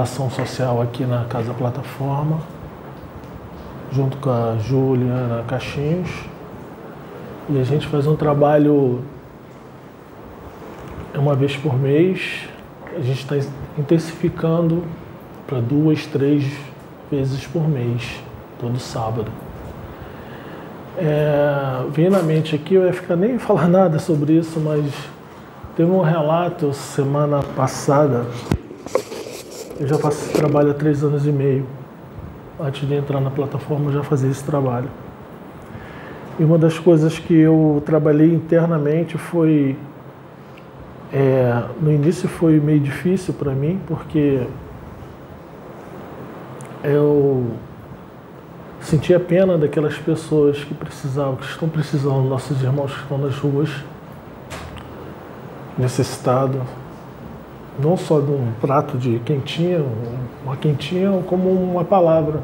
pela ação social aqui na Casa Plataforma, junto com a Júlia Caixinhos. E a gente faz um trabalho uma vez por mês. A gente está intensificando para duas, três vezes por mês, todo sábado. É, vem na mente aqui, eu ia ficar nem falar nada sobre isso, mas teve um relato semana passada. Eu já faço esse trabalho há três anos e meio. Antes de entrar na plataforma, eu já fazia esse trabalho. E uma das coisas que eu trabalhei internamente foi. É, no início foi meio difícil para mim, porque eu sentia pena daquelas pessoas que precisavam, que estão precisando, nossos irmãos que estão nas ruas, necessitados, não só de um prato de quentinha, uma quentinha, como uma palavra.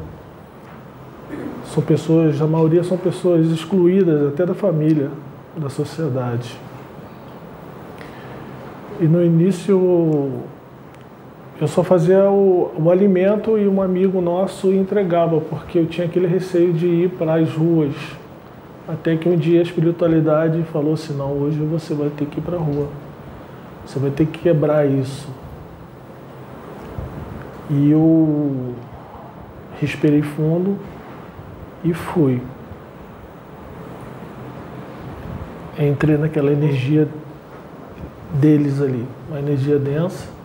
São pessoas, a maioria são pessoas excluídas até da família, da sociedade. E no início eu só fazia o, o, alimento e um amigo nosso entregava, porque eu tinha aquele receio de ir para as ruas. Até que um dia a espiritualidade falou assim: não, hoje você vai ter que ir para a rua. Você vai ter que quebrar isso. E eu respirei fundo e fui. Entrei naquela energia deles ali, uma energia densa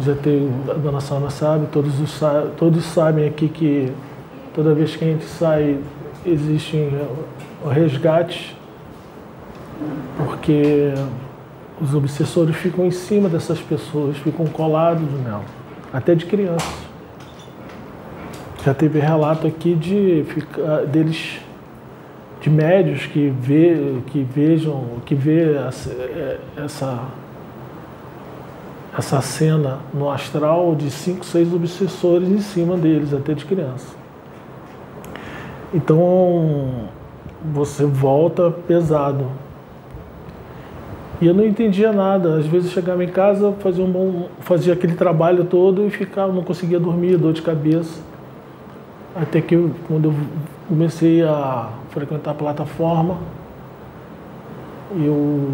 já tem, a dona Sônia sabe, todos, os, todos sabem aqui que toda vez que a gente sai existe o resgate, porque os obsessores ficam em cima dessas pessoas, ficam colados nela, até de crianças. Já teve relato aqui de deles de médios que, vê, que vejam, que vê essa, essa essa cena no astral de cinco, seis obsessores em cima deles, até de criança. Então você volta pesado. E eu não entendia nada. Às vezes eu chegava em casa, fazia, um bom, fazia aquele trabalho todo e ficava, não conseguia dormir, dor de cabeça. Até que eu, quando eu comecei a frequentar a plataforma, eu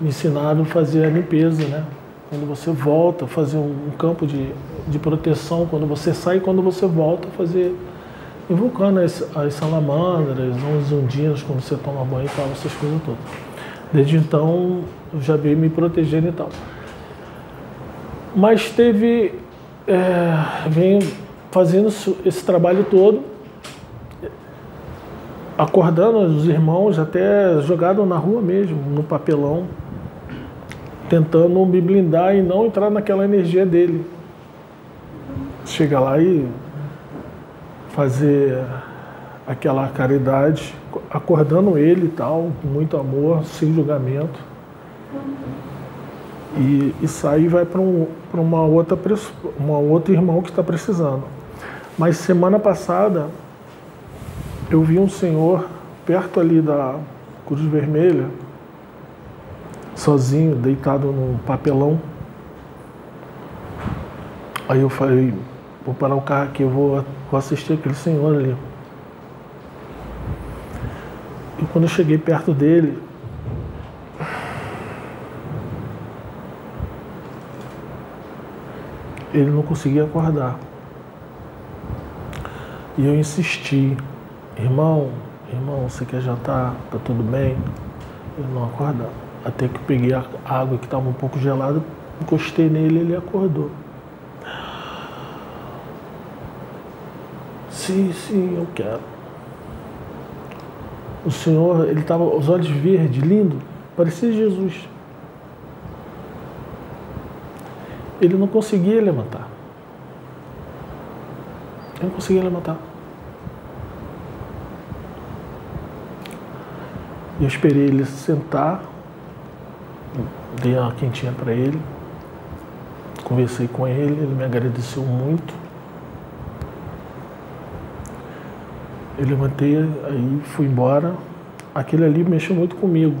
me ensinaram a fazer a limpeza, né? quando você volta, fazer um, campo de, de proteção, quando você sai quando você volta, fazer invocando as, as salamandras, os ondinhos quando você toma banho e tal, essas coisas todas. Desde então, eu já veio me protegendo e tal. Mas teve, é, vem fazendo esse trabalho todo, acordando os irmãos, até jogado na rua mesmo, no papelão, tentando me blindar e não entrar naquela energia dele. Chegar lá e fazer aquela caridade, acordando ele e tal, com muito amor, sem julgamento. E, e sair vai para um, uma outra uma outro irmão que está precisando. Mas semana passada eu vi um senhor perto ali da Cruz Vermelha, sozinho, deitado no papelão. Aí eu falei, vou parar o carro aqui, eu vou, vou assistir aquele senhor ali. E quando eu cheguei perto dele, ele não conseguia acordar. E eu insisti, irmão, irmão, você quer jantar? Tá tudo bem? Ele não acordava. Até que peguei a água que estava um pouco gelada, encostei nele e ele acordou. Sim, sim, eu quero. O Senhor, ele estava, os olhos verdes, lindo, parecia Jesus. Ele não conseguia levantar. Ele não conseguia levantar. Eu esperei ele sentar, dei uma quentinha para ele, conversei com ele, ele me agradeceu muito. Eu levantei, aí fui embora. Aquele ali mexeu muito comigo.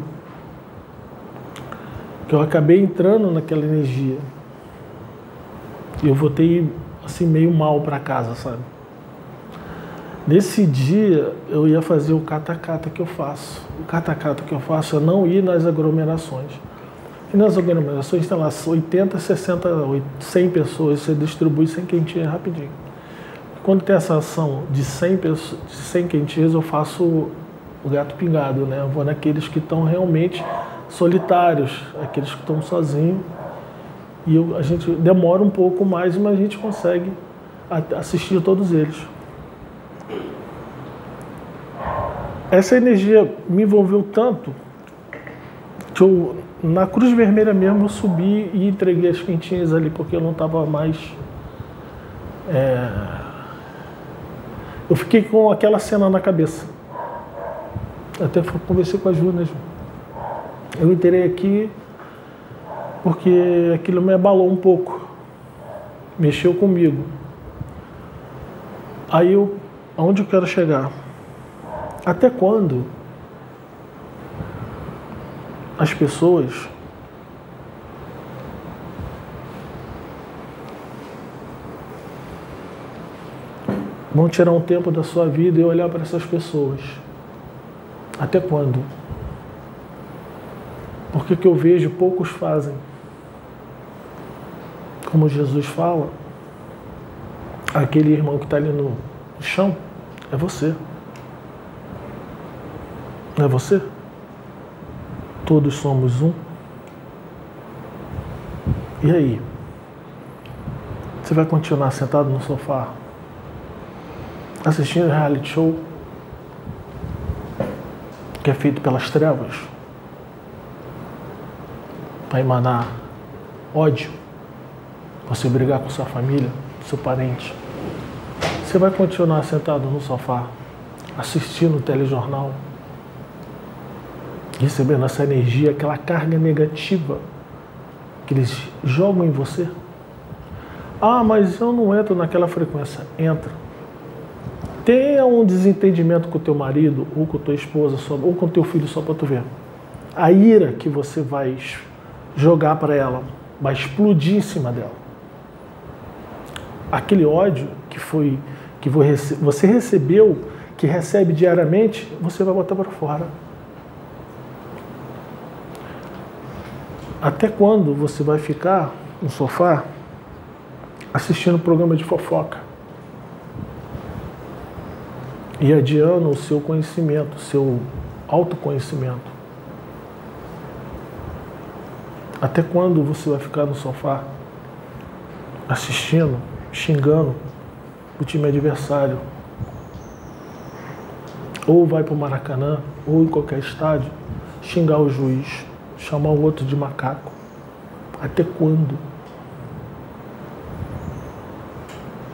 Que eu acabei entrando naquela energia. E eu voltei assim meio mal para casa, sabe? Nesse dia eu ia fazer o catacata que eu faço. O catacata que eu faço é não ir nas aglomerações. E nas aglomerações tem lá 80, 60, 100 pessoas, você distribui sem quentinha rapidinho. Quando tem essa ação de 100, pessoas, de 100 quentinhas, eu faço o gato pingado, né? Eu vou naqueles que estão realmente solitários, aqueles que estão sozinhos. E eu, a gente demora um pouco mais, mas a gente consegue assistir todos eles. Essa energia me envolveu tanto que eu, na Cruz Vermelha mesmo, eu subi e entreguei as quentinhas ali, porque eu não estava mais. É... Eu fiquei com aquela cena na cabeça. Até conversei com a Ju, né, Ju? Eu entrei aqui porque aquilo me abalou um pouco, mexeu comigo. Aí eu, aonde eu quero chegar? Até quando as pessoas vão tirar um tempo da sua vida e olhar para essas pessoas? Até quando? Porque que eu vejo poucos fazem. Como Jesus fala, aquele irmão que está ali no chão é você. Não é você? Todos somos um. E aí? Você vai continuar sentado no sofá assistindo reality show que é feito pelas trevas para emanar ódio, você brigar com sua família, seu parente. Você vai continuar sentado no sofá assistindo o telejornal recebendo essa energia, aquela carga negativa que eles jogam em você. Ah, mas eu não entro naquela frequência. Entra. Tenha um desentendimento com o teu marido, ou com a tua esposa, ou com o teu filho, só para tu ver. A ira que você vai jogar para ela vai explodir em cima dela. Aquele ódio que foi que você recebeu, que recebe diariamente, você vai botar para fora. Até quando você vai ficar no sofá assistindo programa de fofoca? E adiando o seu conhecimento, o seu autoconhecimento. Até quando você vai ficar no sofá assistindo, xingando o time adversário? Ou vai para o Maracanã, ou em qualquer estádio, xingar o juiz chamar o outro de macaco. Até quando?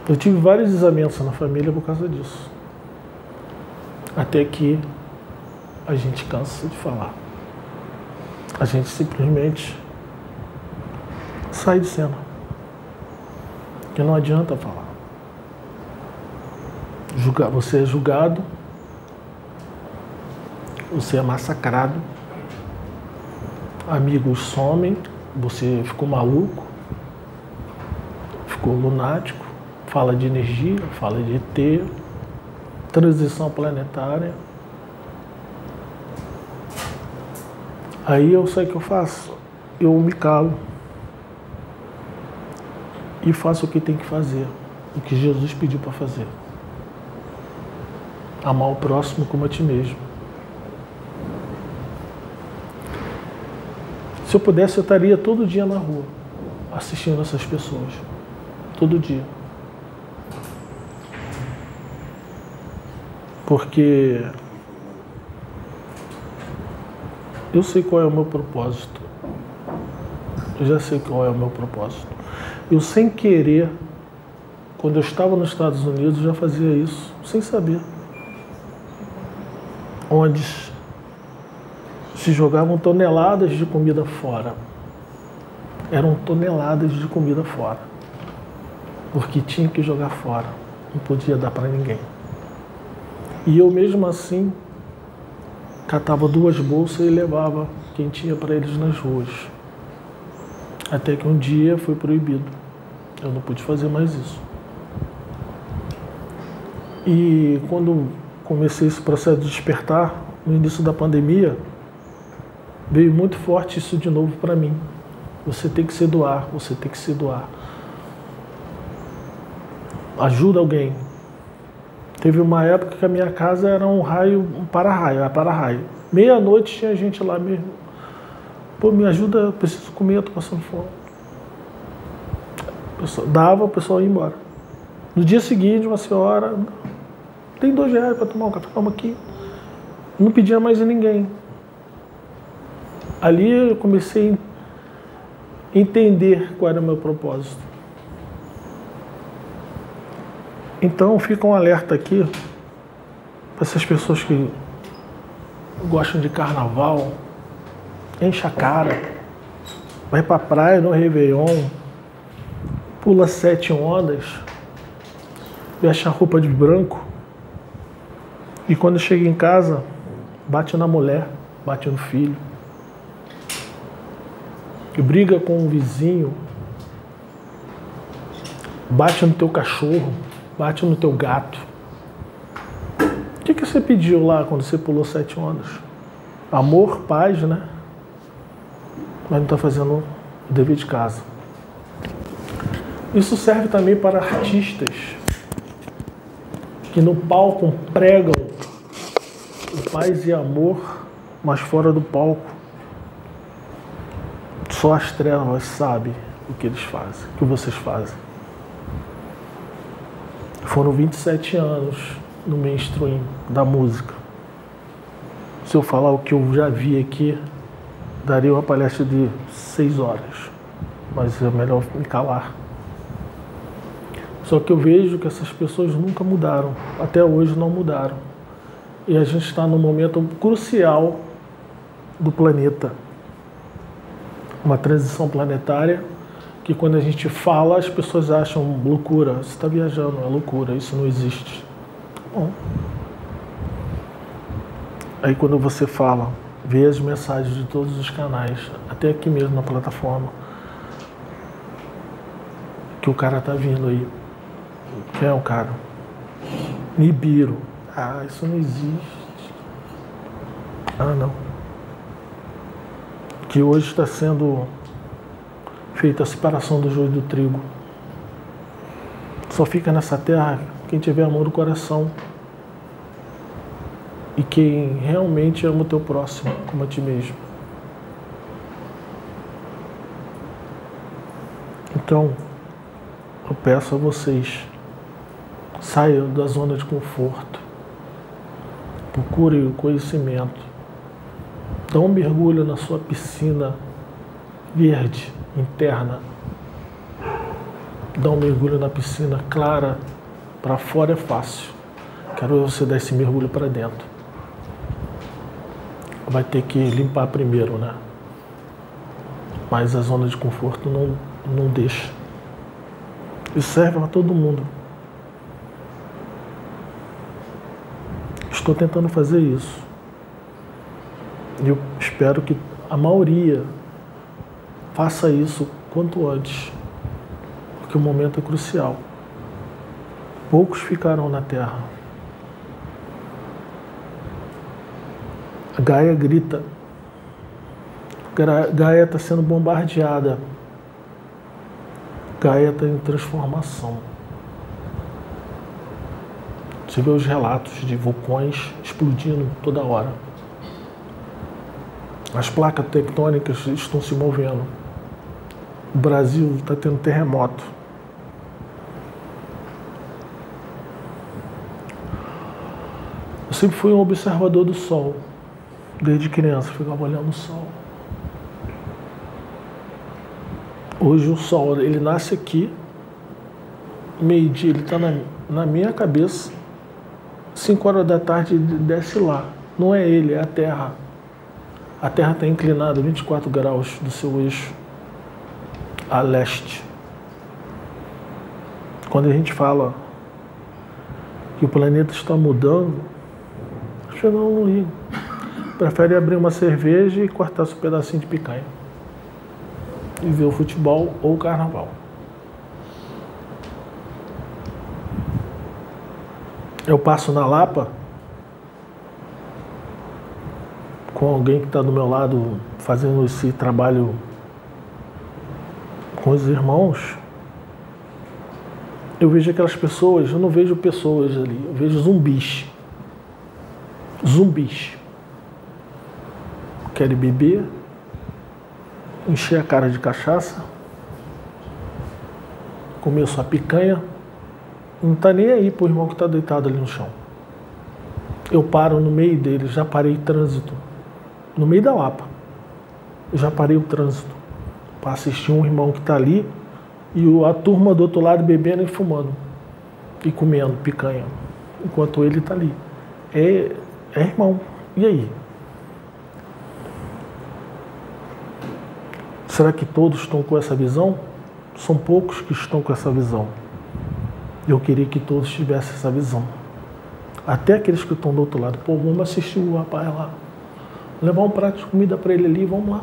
Eu tive vários desavenças na família por causa disso. Até que a gente cansa de falar. A gente simplesmente sai de cena. Porque não adianta falar. você é julgado, você é massacrado amigos somem, você ficou maluco, ficou lunático, fala de energia, fala de ET, transição planetária. Aí eu sei o que eu faço, eu me calo e faço o que tem que fazer, o que Jesus pediu para fazer. Amar o próximo como a ti mesmo. Se eu pudesse, eu estaria todo dia na rua, assistindo essas pessoas. Todo dia. Porque eu sei qual é o meu propósito. Eu já sei qual é o meu propósito. Eu, sem querer, quando eu estava nos Estados Unidos, já fazia isso, sem saber. Onde se jogavam toneladas de comida fora. Eram toneladas de comida fora. Porque tinha que jogar fora. Não podia dar para ninguém. E eu mesmo assim catava duas bolsas e levava quem tinha para eles nas ruas. Até que um dia foi proibido. Eu não pude fazer mais isso. E quando comecei esse processo de despertar, no início da pandemia, veio muito forte isso de novo para mim. Você tem que se doar, você tem que se doar. Ajuda alguém. Teve uma época que a minha casa era um raio, um para-raio, era para-raio. Meia-noite tinha gente lá mesmo. Pô, me ajuda, eu preciso comer, eu tô passando fome. Pessoa, dava, o pessoal ia embora. No dia seguinte, uma senhora, tem dois reais para tomar um café, toma aqui. Não pedia mais a ninguém. Ali eu comecei a entender qual era o meu propósito. Então fica um alerta aqui para essas pessoas que gostam de carnaval, enche a cara, vai pra praia no Réveillon, pula sete ondas, veste a roupa de branco e quando chega em casa bate na mulher, bate no filho, briga com um vizinho, bate no teu cachorro, bate no teu gato. O que, que você pediu lá quando você pulou sete ondas? Amor, paz, né? Mas não está fazendo o dever de casa. Isso serve também para artistas que no palco pregam o paz e amor, mas fora do palco só as trevas sabem o que eles fazem, o que vocês fazem. Foram 27 anos no mainstream da música. Se eu falar o que eu já vi aqui, daria uma palestra de seis horas. Mas é melhor me calar. Só que eu vejo que essas pessoas nunca mudaram. Até hoje não mudaram. E a gente está num momento crucial do planeta. Uma transição planetária que quando a gente fala as pessoas acham loucura. Você está viajando, é loucura, isso não existe. Bom. Aí quando você fala, vê as mensagens de todos os canais, até aqui mesmo na plataforma, que o cara tá vindo aí. Quem é o cara? Nibiru. Ah, isso não existe. Ah, não. Que hoje está sendo feita a separação do joio do trigo. Só fica nessa terra quem tiver amor no coração e quem realmente ama o teu próximo como a ti mesmo. Então, eu peço a vocês, saiam da zona de conforto, procurem o conhecimento, dá um mergulho na sua piscina verde interna, dá um mergulho na piscina clara, para fora é fácil. Quero você dar esse mergulho para dentro. Vai ter que limpar primeiro, né? Mas a zona de conforto não, não deixa. Isso serve para todo mundo. Estou tentando fazer isso. E eu espero que a maioria faça isso quanto antes, porque o momento é crucial. Poucos ficarão na Terra. A Gaia grita. Gaia está sendo bombardeada. Gaia está em transformação. Você vê os relatos de vulcões explodindo toda hora. As placas tectônicas estão se movendo. O Brasil está tendo terremoto. Eu sempre fui um observador do sol. Desde criança, ficava olhando o sol. Hoje o sol, ele nasce aqui, meio-dia, ele está na, na minha cabeça, 5 horas da tarde desce lá. Não é ele, é a Terra a Terra está inclinada 24 graus do seu eixo a leste. Quando a gente fala que o planeta está mudando, as pessoas não, não. Prefere abrir uma cerveja e cortar seu pedacinho de picanha. E ver o futebol ou o carnaval. Eu passo na Lapa, com alguém que está do meu lado fazendo esse trabalho com os irmãos, eu vejo aquelas pessoas, eu não vejo pessoas ali, eu vejo zumbis. Zumbis. Querem beber, encher a cara de cachaça, comer sua picanha, não está nem aí pro irmão que está deitado ali no chão. Eu paro no meio deles, já parei trânsito, no meio da Lapa. Eu já parei o trânsito para assistir um irmão que está ali e a turma do outro lado bebendo e fumando e comendo picanha, enquanto ele está ali. É, é irmão. E aí? Será que todos estão com essa visão? São poucos que estão com essa visão. Eu queria que todos tivessem essa visão. Até aqueles que estão do outro lado. Pô, vamos assistir o rapaz lá. Levar um prato de comida para ele ali, vamos lá.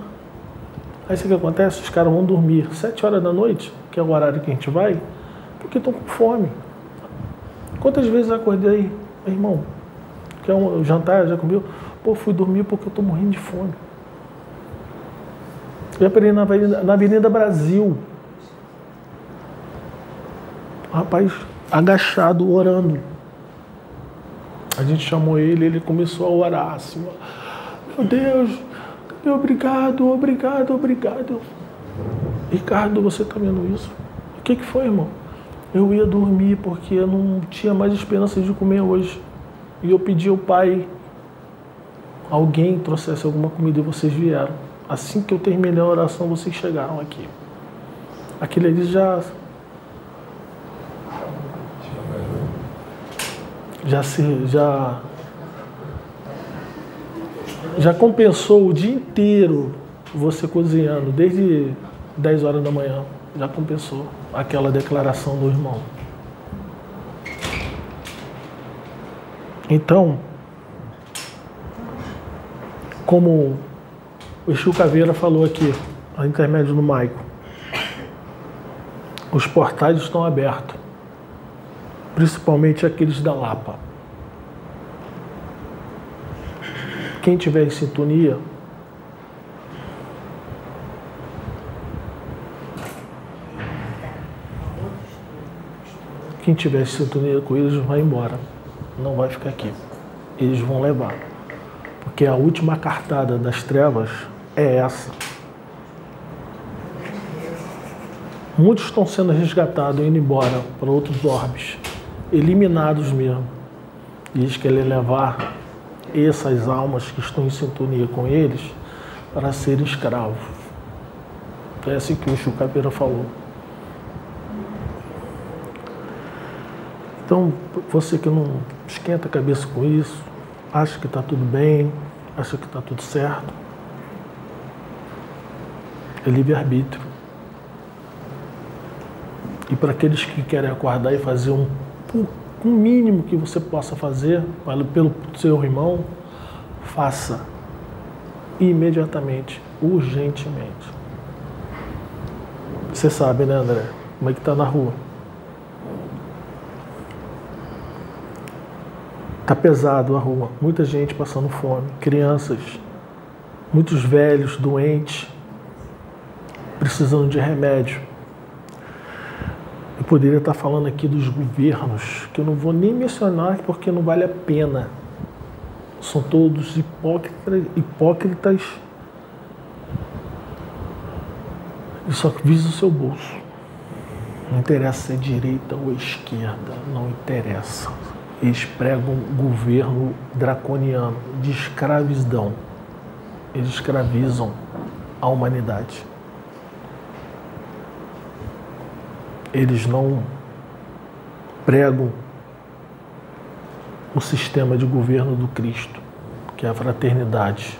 Aí o que acontece? Os caras vão dormir sete horas da noite, que é o horário que a gente vai, porque estão com fome. Quantas vezes eu acordei, irmão? Quer um jantar? Já comeu? Pô, fui dormir porque eu estou morrendo de fome. Eu parei na Avenida, na Avenida Brasil. O rapaz agachado, orando. A gente chamou ele, ele começou a orar assim, meu Deus, obrigado, obrigado, obrigado. Ricardo, você está vendo isso? O que, que foi, irmão? Eu ia dormir porque eu não tinha mais esperança de comer hoje. E eu pedi ao pai, alguém trouxesse alguma comida e vocês vieram. Assim que eu terminei a oração, vocês chegaram aqui. Aquele ali já. Já se. Já já compensou o dia inteiro você cozinhando, desde 10 horas da manhã, já compensou aquela declaração do irmão. Então, como o Exu Caveira falou aqui, a intermédio do Maico, os portais estão abertos, principalmente aqueles da Lapa. Quem tiver em sintonia, quem tiver em sintonia com eles vai embora, não vai ficar aqui. Eles vão levar. Porque a última cartada das trevas é essa. Muitos estão sendo resgatados, indo embora para outros orbes, eliminados mesmo. E eles querem levar essas almas que estão em sintonia com eles para serem escravos. É assim que o Chucapeira falou. Então, você que não esquenta a cabeça com isso, acha que está tudo bem, acha que está tudo certo, é livre-arbítrio. E para aqueles que querem acordar e fazer um o mínimo que você possa fazer pelo seu irmão, faça imediatamente, urgentemente. Você sabe, né, André? Como é que tá na rua? Tá pesado a rua, muita gente passando fome, crianças, muitos velhos, doentes, precisando de remédio poderia estar falando aqui dos governos, que eu não vou nem mencionar porque não vale a pena. São todos hipócritas, hipócritas e só visam o seu bolso. Não interessa se é direita ou esquerda, não interessa. Eles pregam um governo draconiano de escravidão. Eles escravizam a humanidade. Eles não pregam o sistema de governo do Cristo, que é a fraternidade.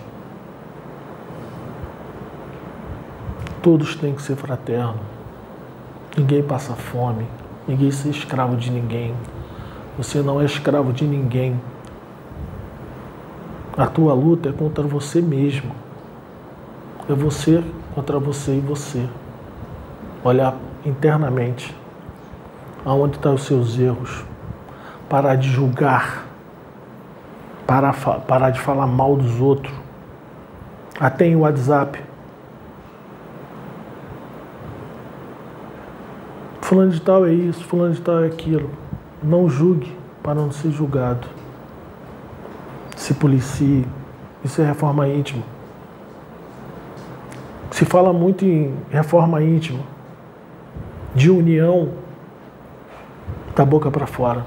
Todos têm que ser fraternos. Ninguém passa fome, ninguém é escravo de ninguém. Você não é escravo de ninguém. A tua luta é contra você mesmo. É você contra você e você. Olhar internamente aonde estão os seus erros, parar de julgar, parar, parar de falar mal dos outros. Até em WhatsApp. Fulano de tal é isso, fulano de tal é aquilo. Não julgue para não ser julgado. Se policie. Isso é reforma íntima. Se fala muito em reforma íntima, de união da boca para fora.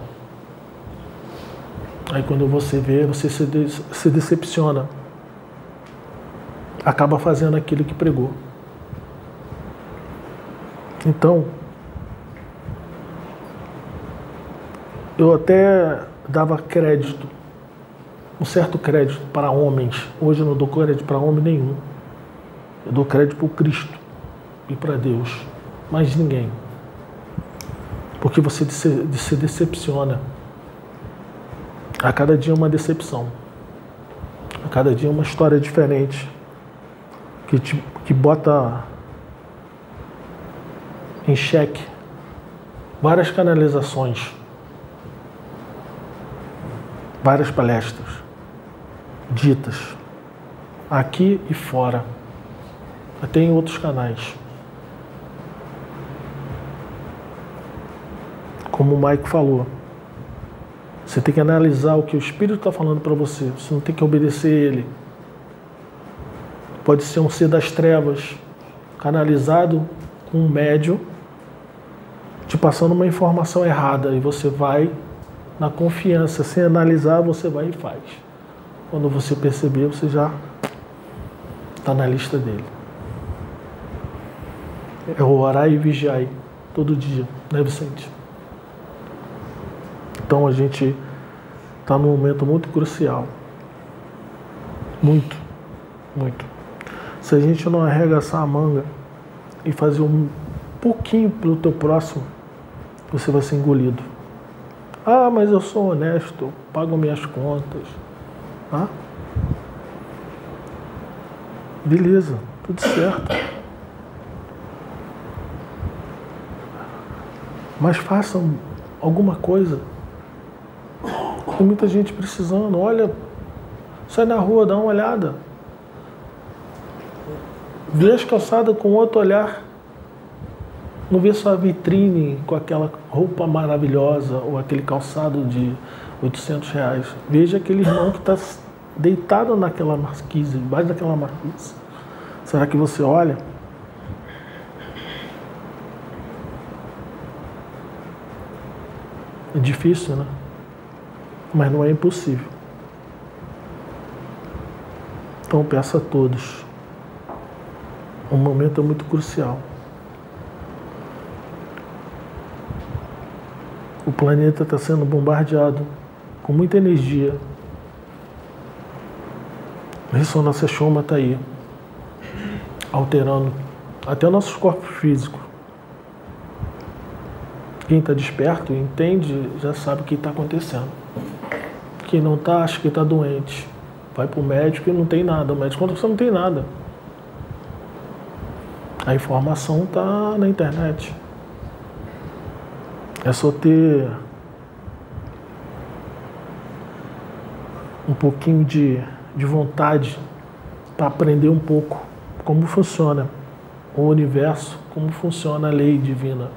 Aí quando você vê, você se, de se decepciona. Acaba fazendo aquilo que pregou. Então, eu até dava crédito, um certo crédito para homens. Hoje eu não dou crédito para homem nenhum. Eu dou crédito para o Cristo e para Deus, mas ninguém. Porque você se decepciona. A cada dia uma decepção. A cada dia uma história diferente. Que, te, que bota em xeque várias canalizações, várias palestras ditas aqui e fora até em outros canais. Como o Mike falou, você tem que analisar o que o Espírito está falando para você, você não tem que obedecer ele. Pode ser um ser das trevas, canalizado com um médio, te passando uma informação errada, e você vai na confiança, sem analisar, você vai e faz. Quando você perceber, você já está na lista dele. É o orar e vigiar todo dia, né, Vicente? Então a gente está num momento muito crucial. Muito, muito. Se a gente não arregaçar a manga e fazer um pouquinho pelo teu próximo, você vai ser engolido. Ah, mas eu sou honesto, pago minhas contas. Ah? Beleza, tudo certo. mas façam alguma coisa. Tem muita gente precisando. Olha, sai na rua, dá uma olhada. Vê as calçadas com outro olhar. Não vê só a vitrine com aquela roupa maravilhosa ou aquele calçado de 800 reais. Veja aquele irmão que está deitado naquela marquise, embaixo daquela marquise. Será que você olha? É difícil, né? Mas não é impossível. Então peço a todos. Um momento é muito crucial. O planeta está sendo bombardeado com muita energia. A ressonância choma está aí, alterando até nossos corpos físicos. Quem está desperto, entende, já sabe o que está acontecendo. Quem não está, acha que está doente. Vai para o médico e não tem nada. O médico conta que você não tem nada. A informação está na internet. É só ter um pouquinho de, de vontade para aprender um pouco como funciona o universo, como funciona a lei divina.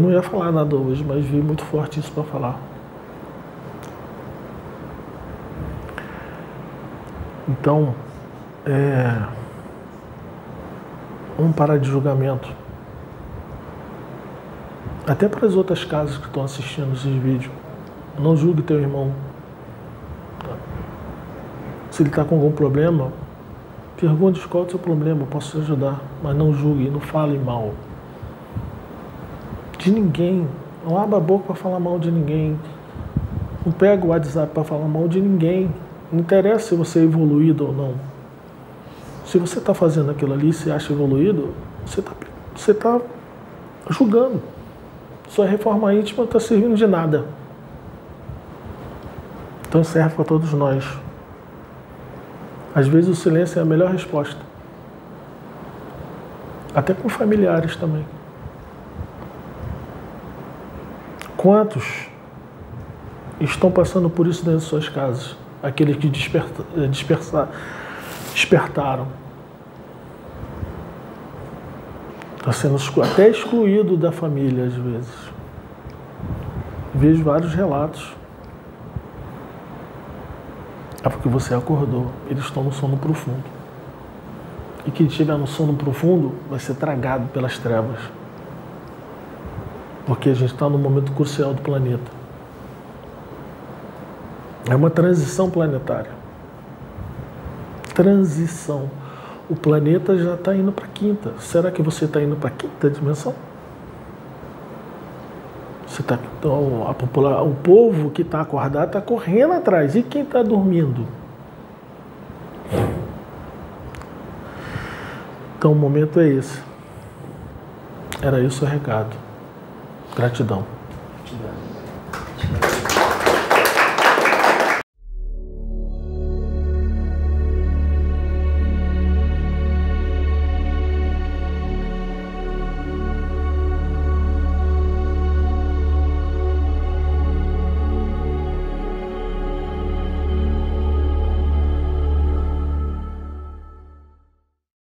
Eu não ia falar nada hoje, mas vi muito forte isso para falar. Então, é, vamos parar de julgamento. Até para as outras casas que estão assistindo esses vídeos. Não julgue teu irmão. Se ele está com algum problema, pergunte qual é o seu problema, eu posso te ajudar. Mas não julgue, não fale mal de ninguém. Não abra a boca para falar mal de ninguém. Não pega o WhatsApp para falar mal de ninguém. Não interessa se você é evoluído ou não. Se você está fazendo aquilo ali e se acha evoluído, você está você tá julgando. Sua reforma íntima está servindo de nada. Então serve para todos nós. Às vezes o silêncio é a melhor resposta. Até com familiares também. Quantos estão passando por isso dentro de suas casas? Aqueles que desperta, eh, dispersa, despertaram. Está sendo até excluído da família às vezes. Vejo vários relatos. É porque você acordou. Eles estão no sono profundo. E quem estiver no sono profundo vai ser tragado pelas trevas. Porque a gente está no momento crucial do planeta. É uma transição planetária. Transição. O planeta já está indo para a quinta. Será que você está indo para a quinta dimensão? Você tá, então, a popular, o povo que está acordado está correndo atrás. E quem está dormindo? Então o momento é esse. Era isso o recado. Gratidão. Gratidão.